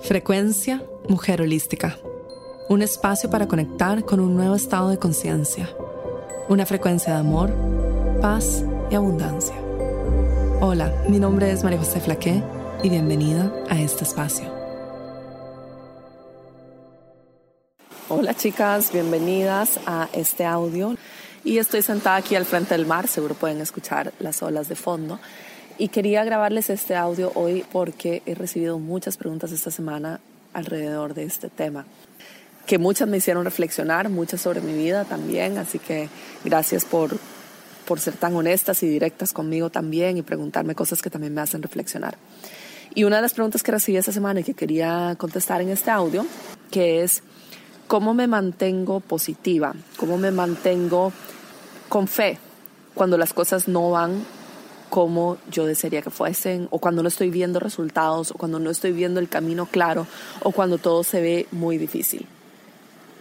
Frecuencia Mujer Holística. Un espacio para conectar con un nuevo estado de conciencia. Una frecuencia de amor, paz y abundancia. Hola, mi nombre es María José Flaqué y bienvenida a este espacio. Hola chicas, bienvenidas a este audio. Y estoy sentada aquí al frente del mar, seguro pueden escuchar las olas de fondo. Y quería grabarles este audio hoy porque he recibido muchas preguntas esta semana alrededor de este tema, que muchas me hicieron reflexionar, muchas sobre mi vida también, así que gracias por, por ser tan honestas y directas conmigo también y preguntarme cosas que también me hacen reflexionar. Y una de las preguntas que recibí esta semana y que quería contestar en este audio, que es, ¿cómo me mantengo positiva? ¿Cómo me mantengo con fe cuando las cosas no van como yo desearía que fuesen, o cuando no estoy viendo resultados, o cuando no estoy viendo el camino claro, o cuando todo se ve muy difícil.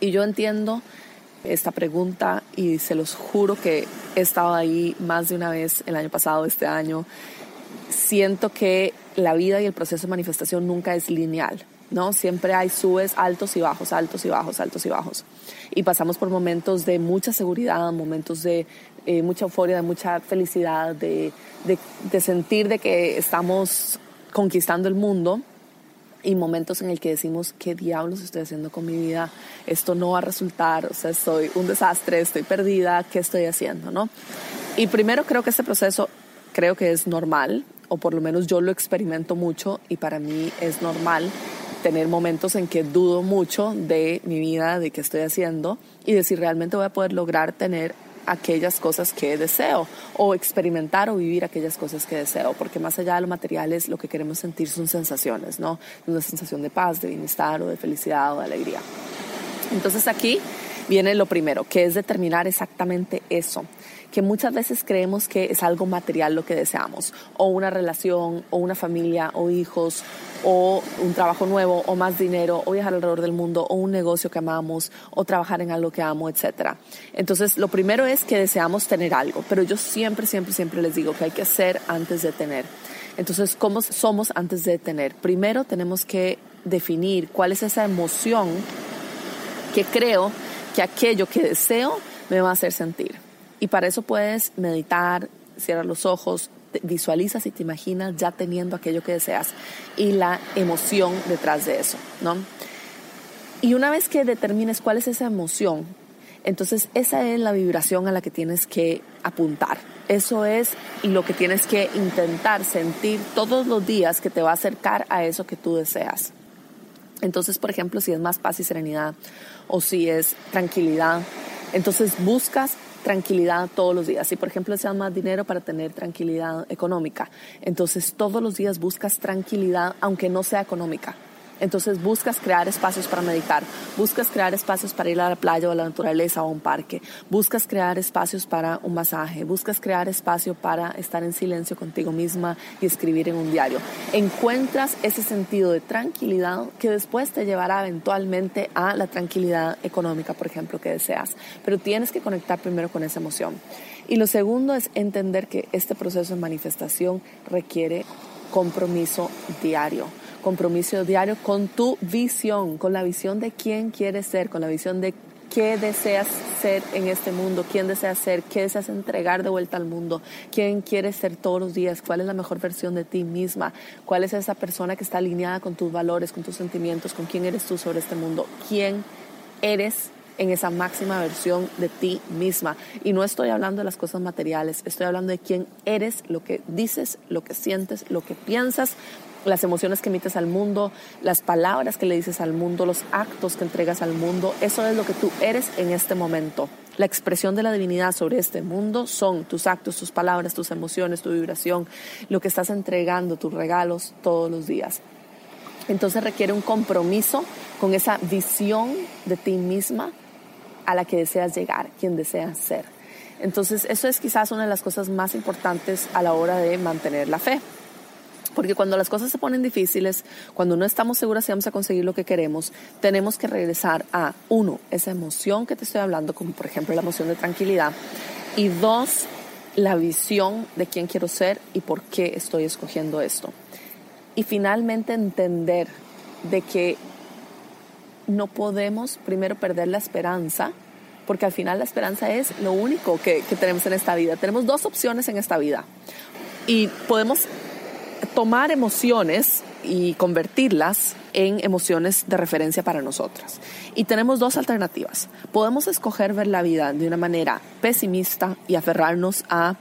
Y yo entiendo esta pregunta y se los juro que he estado ahí más de una vez el año pasado, este año. Siento que la vida y el proceso de manifestación nunca es lineal, ¿no? Siempre hay subes, altos y bajos, altos y bajos, altos y bajos. Y pasamos por momentos de mucha seguridad, momentos de eh, mucha euforia, de mucha felicidad, de, de, sentir de que estamos conquistando el mundo y momentos en el que decimos, ¿qué diablos estoy haciendo con mi vida? Esto no va a resultar, o sea, soy un desastre, estoy perdida, ¿qué estoy haciendo? ¿no? Y primero creo que este proceso creo que es normal, o por lo menos yo lo experimento mucho y para mí es normal tener momentos en que dudo mucho de mi vida, de qué estoy haciendo y de si realmente voy a poder lograr tener aquellas cosas que deseo o experimentar o vivir aquellas cosas que deseo, porque más allá de lo material es lo que queremos sentir son sensaciones, ¿no? Una sensación de paz, de bienestar o de felicidad o de alegría. Entonces aquí viene lo primero, que es determinar exactamente eso que muchas veces creemos que es algo material lo que deseamos, o una relación, o una familia, o hijos, o un trabajo nuevo, o más dinero, o viajar alrededor del mundo, o un negocio que amamos, o trabajar en algo que amo, etc. Entonces, lo primero es que deseamos tener algo, pero yo siempre, siempre, siempre les digo que hay que ser antes de tener. Entonces, ¿cómo somos antes de tener? Primero tenemos que definir cuál es esa emoción que creo que aquello que deseo me va a hacer sentir. Y para eso puedes meditar, cierrar los ojos, visualizas y te imaginas ya teniendo aquello que deseas y la emoción detrás de eso, ¿no? Y una vez que determines cuál es esa emoción, entonces esa es la vibración a la que tienes que apuntar. Eso es lo que tienes que intentar sentir todos los días que te va a acercar a eso que tú deseas. Entonces, por ejemplo, si es más paz y serenidad o si es tranquilidad, entonces buscas tranquilidad todos los días. Si, por ejemplo, deseas más dinero para tener tranquilidad económica, entonces todos los días buscas tranquilidad, aunque no sea económica. Entonces buscas crear espacios para meditar, buscas crear espacios para ir a la playa o a la naturaleza o a un parque, buscas crear espacios para un masaje, buscas crear espacio para estar en silencio contigo misma y escribir en un diario. Encuentras ese sentido de tranquilidad que después te llevará eventualmente a la tranquilidad económica, por ejemplo, que deseas. Pero tienes que conectar primero con esa emoción. Y lo segundo es entender que este proceso de manifestación requiere compromiso diario compromiso diario con tu visión, con la visión de quién quieres ser, con la visión de qué deseas ser en este mundo, quién deseas ser, qué deseas entregar de vuelta al mundo, quién quieres ser todos los días, cuál es la mejor versión de ti misma, cuál es esa persona que está alineada con tus valores, con tus sentimientos, con quién eres tú sobre este mundo, quién eres en esa máxima versión de ti misma. Y no estoy hablando de las cosas materiales, estoy hablando de quién eres, lo que dices, lo que sientes, lo que piensas, las emociones que emites al mundo, las palabras que le dices al mundo, los actos que entregas al mundo, eso es lo que tú eres en este momento. La expresión de la divinidad sobre este mundo son tus actos, tus palabras, tus emociones, tu vibración, lo que estás entregando, tus regalos todos los días. Entonces requiere un compromiso con esa visión de ti misma a la que deseas llegar, quien deseas ser. Entonces eso es quizás una de las cosas más importantes a la hora de mantener la fe. Porque cuando las cosas se ponen difíciles, cuando no estamos seguras si vamos a conseguir lo que queremos, tenemos que regresar a, uno, esa emoción que te estoy hablando, como por ejemplo la emoción de tranquilidad, y dos, la visión de quién quiero ser y por qué estoy escogiendo esto. Y finalmente entender de que no podemos primero perder la esperanza, porque al final la esperanza es lo único que, tenemos en esta vida. Tenemos dos opciones en esta vida y podemos tomar emociones y convertirlas en emociones de referencia para nosotras. Y tenemos dos alternativas. Podemos escoger ver la vida de una manera pesimista y aferrarnos a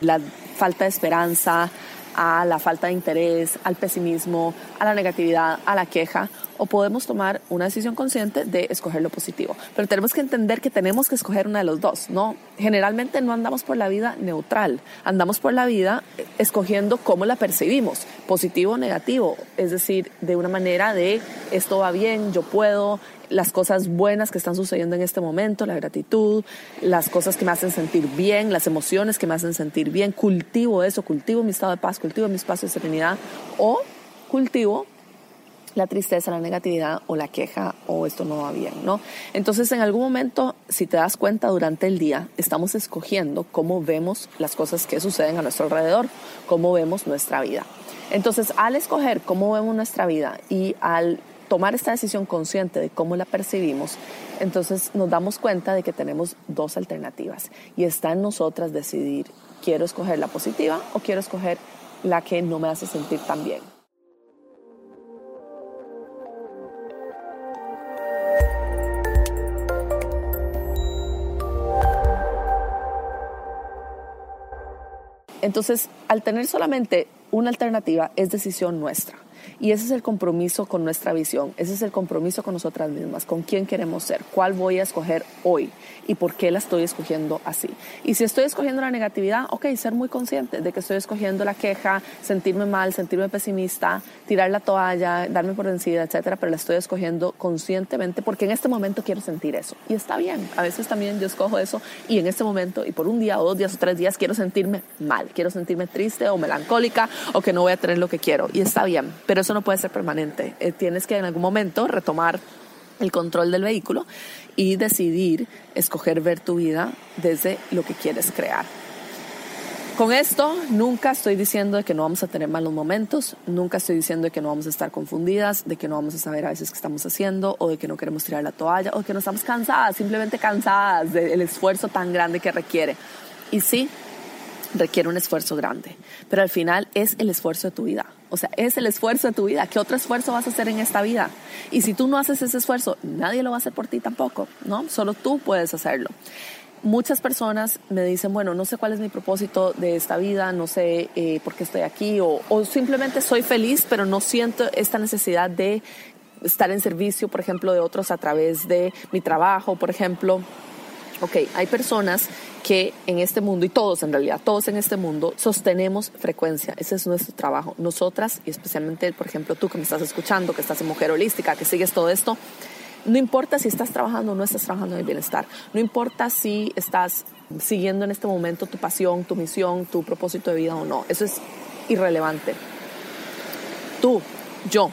la falta de esperanza, a la falta de interés, al pesimismo, a la negatividad, a la queja, o podemos tomar una decisión consciente de escoger lo positivo. Pero tenemos que entender que tenemos que escoger una de los dos, ¿no? Generalmente no andamos por la vida neutral, andamos por la vida escogiendo cómo la percibimos, positivo o negativo, es decir, de una manera de esto va bien, yo puedo, las cosas buenas que están sucediendo en este momento, la gratitud, las cosas que me hacen sentir bien, las emociones que me hacen sentir bien, cultivo eso, cultivo mi estado de paz, cultivo mi espacio de serenidad o cultivo la tristeza, la negatividad o la queja o esto no va bien, ¿no? Entonces, en algún momento, si te das cuenta durante el día, estamos escogiendo cómo vemos las cosas que suceden a nuestro alrededor, cómo vemos nuestra vida. Entonces, al escoger cómo vemos nuestra vida y al tomar esta decisión consciente de cómo la percibimos, entonces nos damos cuenta de que tenemos dos alternativas y está en nosotras decidir, quiero escoger la positiva o quiero escoger la que no me hace sentir tan bien. Entonces, al tener solamente una alternativa, es decisión nuestra. Y ese es el compromiso con nuestra visión, ese es el compromiso con nosotras mismas, con quién queremos ser, cuál voy a escoger hoy y por qué la estoy escogiendo así. Y si estoy escogiendo la negatividad, ok, ser muy consciente de que estoy escogiendo la queja, sentirme mal, sentirme pesimista, tirar la toalla, darme por vencida, etcétera, pero la estoy escogiendo conscientemente porque en este momento quiero sentir eso. Y está bien, a veces también yo escojo eso y en este momento y por un día o dos días o tres días quiero sentirme mal, quiero sentirme triste o melancólica o que no voy a tener lo que quiero. Y está bien, pero eso no puede ser permanente. Eh, tienes que en algún momento retomar el control del vehículo y decidir escoger ver tu vida desde lo que quieres crear. Con esto nunca estoy diciendo de que no vamos a tener malos momentos, nunca estoy diciendo de que no vamos a estar confundidas, de que no vamos a saber a veces qué estamos haciendo o de que no queremos tirar la toalla o de que no estamos cansadas, simplemente cansadas del esfuerzo tan grande que requiere. Y sí, requiere un esfuerzo grande, pero al final es el esfuerzo de tu vida. O sea, es el esfuerzo de tu vida. ¿Qué otro esfuerzo vas a hacer en esta vida? Y si tú no haces ese esfuerzo, nadie lo va a hacer por ti tampoco, ¿no? Solo tú puedes hacerlo. Muchas personas me dicen, bueno, no sé cuál es mi propósito de esta vida, no sé eh, por qué estoy aquí, o, o simplemente soy feliz, pero no siento esta necesidad de estar en servicio, por ejemplo, de otros a través de mi trabajo, por ejemplo. Ok, hay personas que en este mundo, y todos en realidad, todos en este mundo, sostenemos frecuencia. Ese es nuestro trabajo. Nosotras, y especialmente, por ejemplo, tú que me estás escuchando, que estás en Mujer Holística, que sigues todo esto, no importa si estás trabajando o no estás trabajando en el bienestar, no importa si estás siguiendo en este momento tu pasión, tu misión, tu propósito de vida o no, eso es irrelevante. Tú, yo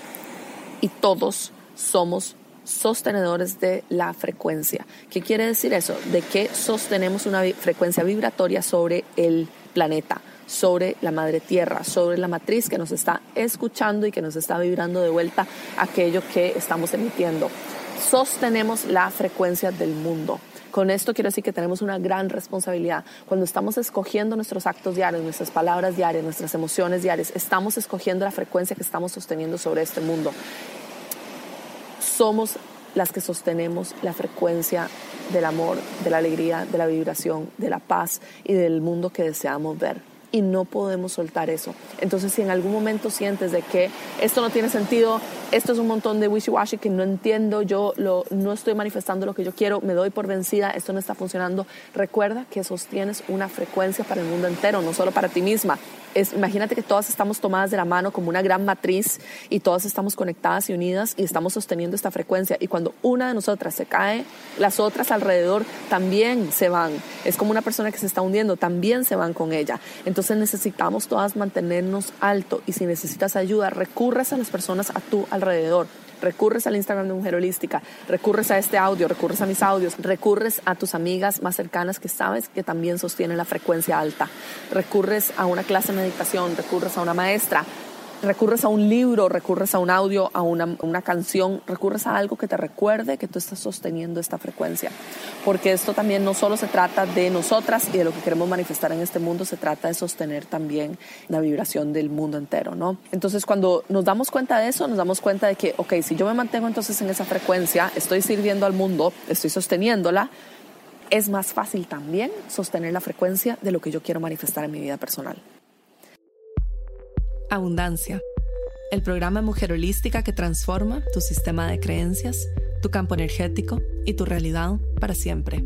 y todos somos sostenedores de la frecuencia. ¿Qué quiere decir eso? De que sostenemos una frecuencia vibratoria sobre el planeta sobre la madre tierra, sobre la matriz que nos está escuchando y que nos está vibrando de vuelta aquello que estamos emitiendo. Sostenemos la frecuencia del mundo. Con esto quiero decir que tenemos una gran responsabilidad. Cuando estamos escogiendo nuestros actos diarios, nuestras palabras diarias, nuestras emociones diarias, estamos escogiendo la frecuencia que estamos sosteniendo sobre este mundo somos las que sostenemos la frecuencia del amor, de la alegría, de la vibración, de la paz y del mundo que deseamos ver y no podemos soltar eso. Entonces, si en algún momento sientes de que esto no tiene sentido, esto es un montón de wishy-washy que no entiendo, yo lo, no estoy manifestando lo que yo quiero, me doy por vencida, esto no está funcionando, recuerda que sostienes una frecuencia para el mundo entero, no solo para ti misma. Es, imagínate que todas estamos tomadas de la mano como una gran matriz y todas estamos conectadas y unidas y estamos sosteniendo esta frecuencia. Y cuando una de nosotras se cae, las otras alrededor también se van. Es como una persona que se está hundiendo, también se van con ella. Entonces necesitamos todas mantenernos alto y si necesitas ayuda, recurres a las personas a tu alrededor. Recurres al Instagram de Mujer Holística, recurres a este audio, recurres a mis audios, recurres a tus amigas más cercanas que sabes que también sostienen la frecuencia alta, recurres a una clase de meditación, recurres a una maestra, recurres a un libro, recurres a un audio, a una, canción, recurres a algo que te recuerde que tú estás sosteniendo esta frecuencia. Porque esto también no solo se trata de nosotras y de lo que queremos manifestar en este mundo, se trata de sostener también la vibración del mundo entero, ¿no? Entonces, cuando nos damos cuenta de eso, nos damos cuenta de que, ok, si yo me mantengo entonces en esa frecuencia, estoy sirviendo al mundo, estoy sosteniéndola, es más fácil también sostener la frecuencia de lo que yo quiero manifestar en mi vida personal. Abundancia, el programa Mujer Holística que transforma tu sistema de creencias, tu campo energético y tu realidad para siempre.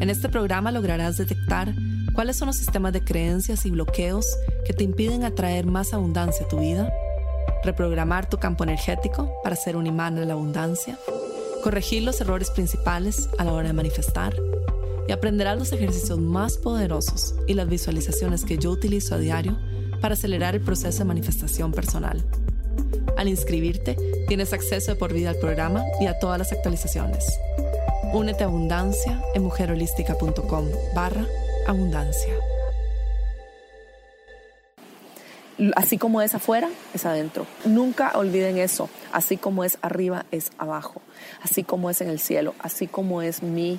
En este programa lograrás detectar cuáles son los sistemas de creencias y bloqueos que te impiden atraer más abundancia a tu vida, reprogramar tu campo energético para ser un imán de la abundancia, corregir los errores principales a la hora de manifestar y aprenderás los ejercicios más poderosos y las visualizaciones que yo utilizo a diario para acelerar el proceso de manifestación personal. Al inscribirte, tienes acceso de por vida al programa y a todas las actualizaciones. Únete a Abundancia en mujerholística.com barra abundancia. Así como es afuera, es adentro. Nunca olviden eso. Así como es arriba, es abajo. Así como es en el cielo. Así como es mi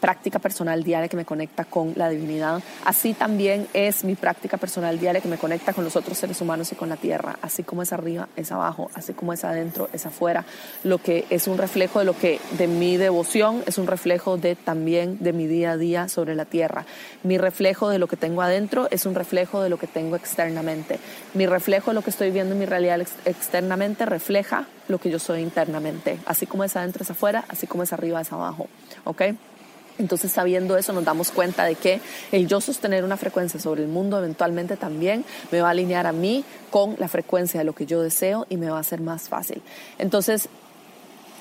práctica personal diaria que me conecta con la divinidad. Así también es mi práctica personal diaria que me conecta con los otros seres humanos y con la tierra. Así como es arriba, es abajo. Así como es adentro, es afuera. Lo que es un reflejo de lo que, de mi devoción, es un reflejo de también de mi día a día sobre la tierra. Mi reflejo de lo que tengo adentro es un reflejo de lo que tengo externamente. Mi reflejo de lo que estoy viendo en mi realidad externamente refleja lo que yo soy internamente. Así como es adentro, es afuera. Así como es arriba, es abajo. ¿Ok? Entonces, sabiendo eso, nos damos cuenta de que el yo sostener una frecuencia sobre el mundo eventualmente también me va a alinear a mí con la frecuencia de lo que yo deseo y me va a ser más fácil. Entonces,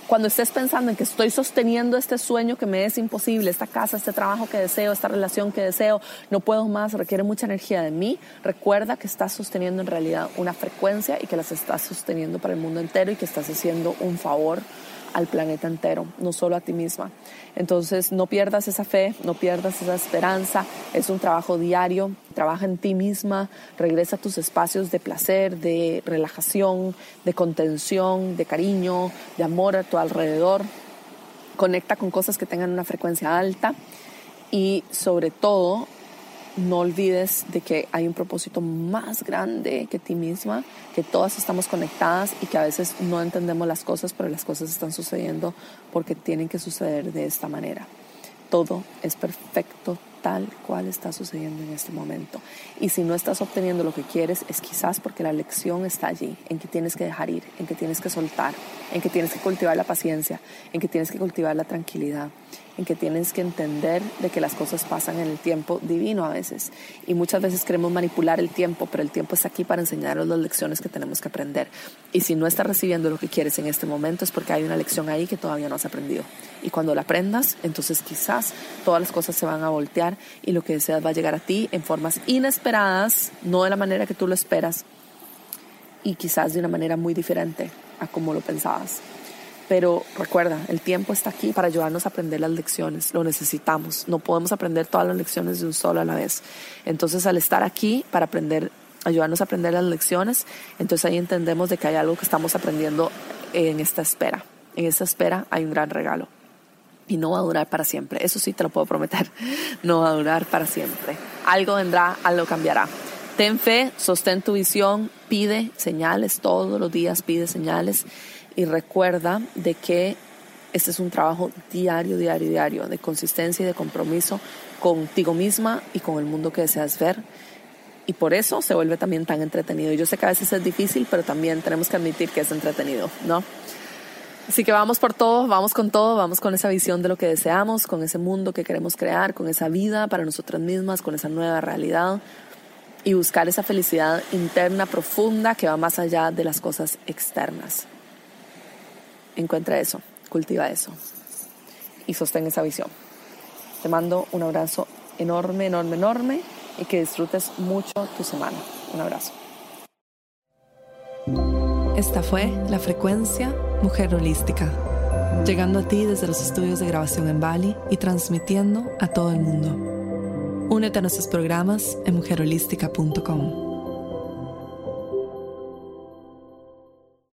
cuando estés pensando en que estoy sosteniendo este sueño que me es imposible, esta casa, este trabajo que deseo, esta relación que deseo, no puedo más, requiere mucha energía de mí, recuerda que estás sosteniendo en realidad una frecuencia y que las estás sosteniendo para el mundo entero y que estás haciendo un favor al planeta entero, no solo a ti misma. Entonces, no pierdas esa fe, no pierdas esa esperanza. Es un trabajo diario. Trabaja en ti misma, regresa a tus espacios de placer, de relajación, de contención, de cariño, de amor a tu alrededor. Conecta con cosas que tengan una frecuencia alta y sobre todo no olvides de que hay un propósito más grande que ti misma, que todas estamos conectadas y que a veces no entendemos las cosas, pero las cosas están sucediendo porque tienen que suceder de esta manera. Todo es perfecto tal cual está sucediendo en este momento. Y si no estás obteniendo lo que quieres, es quizás porque la lección está allí, en que tienes que dejar ir, en que tienes que soltar, en que tienes que cultivar la paciencia, en que tienes que cultivar la tranquilidad, en que tienes que entender de que las cosas pasan en el tiempo divino a veces. Y muchas veces queremos manipular el tiempo, pero el tiempo está aquí para enseñarnos las lecciones que tenemos que aprender. Y si no estás recibiendo lo que quieres en este momento es porque hay una lección ahí que todavía no has aprendido. Y cuando la aprendas, entonces quizás todas las cosas se van a voltear y lo que deseas va a llegar a ti en formas inesperadas, no de la manera que tú lo esperas y quizás de una manera muy diferente a como lo pensabas. Pero recuerda, el tiempo está aquí para ayudarnos a aprender las lecciones. Lo necesitamos. No podemos aprender todas las lecciones de un solo a la vez. Entonces, al estar aquí para aprender, ayudarnos a aprender las lecciones, entonces ahí entendemos de que hay algo que estamos aprendiendo en esta espera. En esta espera hay un gran regalo. Y no va a durar para siempre. Eso sí te lo puedo prometer. No va a durar para siempre. Algo vendrá, algo cambiará. Ten fe, sostén tu visión, pide señales todos los días, pide señales y recuerda de que este es un trabajo diario, diario, diario, de consistencia y de compromiso contigo misma y con el mundo que deseas ver. Y por eso se vuelve también tan entretenido. Y yo sé que a veces es difícil, pero también tenemos que admitir que es entretenido, ¿no? Así que vamos por todo, vamos con todo, vamos con esa visión de lo que deseamos, con ese mundo que queremos crear, con esa vida para nosotras mismas, con esa nueva realidad y buscar esa felicidad interna profunda que va más allá de las cosas externas encuentra eso, cultiva eso y sostén esa visión. Te mando un abrazo enorme, enorme, enorme y que disfrutes mucho tu semana. Un abrazo. Esta fue la frecuencia Mujer Holística, llegando a ti desde los estudios de grabación en Bali y transmitiendo a todo el mundo. Únete a nuestros programas en mujerholística.com.